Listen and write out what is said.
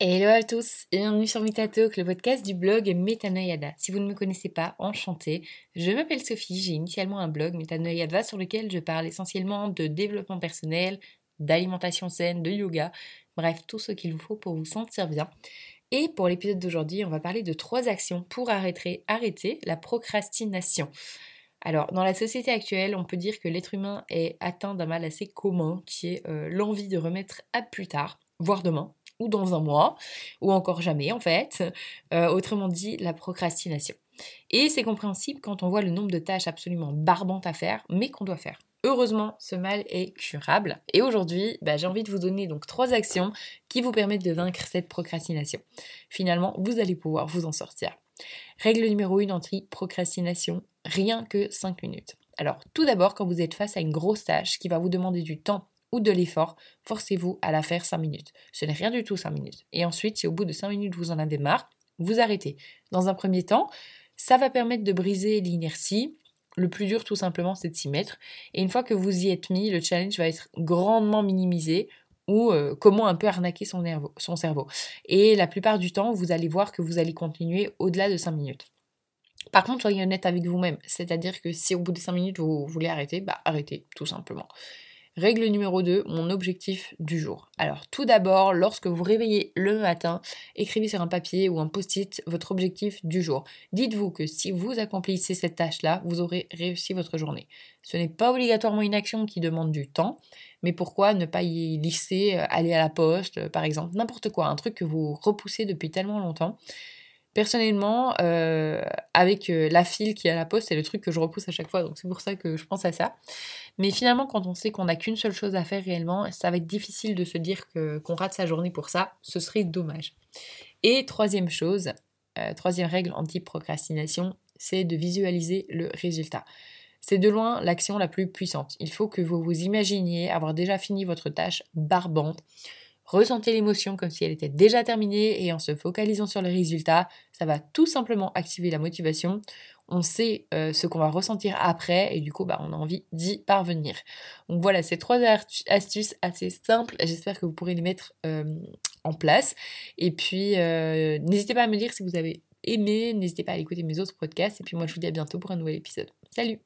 tous et bienvenue sur Metatalk, le podcast du blog Metanoyada. Si vous ne me connaissez pas, enchantée. Je m'appelle Sophie, j'ai initialement un blog Metanoyada sur lequel je parle essentiellement de développement personnel, d'alimentation saine, de yoga, bref, tout ce qu'il vous faut pour vous sentir bien. Et pour l'épisode d'aujourd'hui, on va parler de trois actions pour arrêter, arrêter la procrastination. Alors, dans la société actuelle, on peut dire que l'être humain est atteint d'un mal assez commun, qui est euh, l'envie de remettre à plus tard, voire demain, ou dans un mois, ou encore jamais en fait. Euh, autrement dit, la procrastination. Et c'est compréhensible quand on voit le nombre de tâches absolument barbantes à faire, mais qu'on doit faire. Heureusement, ce mal est curable. Et aujourd'hui, bah, j'ai envie de vous donner donc trois actions qui vous permettent de vaincre cette procrastination. Finalement, vous allez pouvoir vous en sortir. Règle numéro 1 anti-procrastination, rien que 5 minutes. Alors, tout d'abord, quand vous êtes face à une grosse tâche qui va vous demander du temps ou de l'effort, forcez-vous à la faire 5 minutes. Ce n'est rien du tout 5 minutes. Et ensuite, si au bout de 5 minutes vous en avez marre, vous arrêtez. Dans un premier temps, ça va permettre de briser l'inertie. Le plus dur, tout simplement, c'est de s'y mettre. Et une fois que vous y êtes mis, le challenge va être grandement minimisé ou euh, comment un peu arnaquer son, cerveau. Et la plupart du temps, vous allez voir que vous allez continuer au-delà de 5 minutes. Par contre, soyez honnête avec vous-même. C'est-à-dire que si au bout de 5 minutes vous voulez arrêter, bah arrêtez, tout simplement. Règle numéro 2, mon objectif du jour. Alors tout d'abord, lorsque vous réveillez le matin, écrivez sur un papier ou un post-it votre objectif du jour. Dites-vous que si vous accomplissez cette tâche-là, vous aurez réussi votre journée. Ce n'est pas obligatoirement une action qui demande du temps, mais pourquoi ne pas y lisser, euh, aller à la poste, euh, par exemple, n'importe quoi, un truc que vous repoussez depuis tellement longtemps. Personnellement, euh, avec la file qui est à la poste, c'est le truc que je repousse à chaque fois, donc c'est pour ça que je pense à ça. Mais finalement, quand on sait qu'on n'a qu'une seule chose à faire réellement, ça va être difficile de se dire qu'on rate sa journée pour ça. Ce serait dommage. Et troisième chose, euh, troisième règle anti-procrastination, c'est de visualiser le résultat. C'est de loin l'action la plus puissante. Il faut que vous vous imaginiez avoir déjà fini votre tâche barbante. Ressentez l'émotion comme si elle était déjà terminée et en se focalisant sur le résultat, ça va tout simplement activer la motivation on sait euh, ce qu'on va ressentir après et du coup bah, on a envie d'y parvenir. Donc voilà, ces trois astuces assez simples, j'espère que vous pourrez les mettre euh, en place. Et puis euh, n'hésitez pas à me dire si vous avez aimé, n'hésitez pas à écouter mes autres podcasts et puis moi je vous dis à bientôt pour un nouvel épisode. Salut